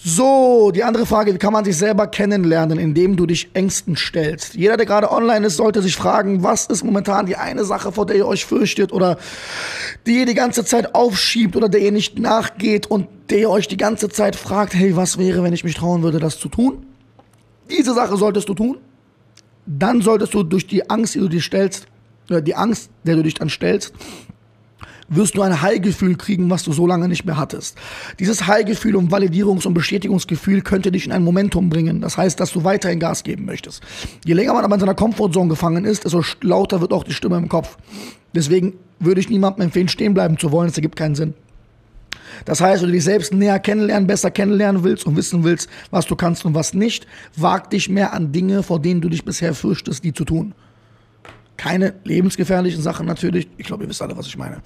So, die andere Frage, wie kann man sich selber kennenlernen, indem du dich Ängsten stellst? Jeder, der gerade online ist, sollte sich fragen, was ist momentan die eine Sache, vor der ihr euch fürchtet oder die ihr die ganze Zeit aufschiebt oder der ihr nicht nachgeht und der ihr euch die ganze Zeit fragt, hey, was wäre, wenn ich mich trauen würde, das zu tun? Diese Sache solltest du tun. Dann solltest du durch die Angst, die du dir stellst, oder die Angst, der du dich dann stellst, wirst du ein Heilgefühl kriegen, was du so lange nicht mehr hattest. Dieses Heilgefühl und Validierungs- und Bestätigungsgefühl könnte dich in ein Momentum bringen. Das heißt, dass du weiterhin Gas geben möchtest. Je länger man aber in seiner Comfortzone gefangen ist, desto lauter wird auch die Stimme im Kopf. Deswegen würde ich niemandem empfehlen, stehen bleiben zu wollen. Das ergibt keinen Sinn. Das heißt, wenn du dich selbst näher kennenlernen, besser kennenlernen willst und wissen willst, was du kannst und was nicht, wag dich mehr an Dinge, vor denen du dich bisher fürchtest, die zu tun. Keine lebensgefährlichen Sachen natürlich. Ich glaube, ihr wisst alle, was ich meine.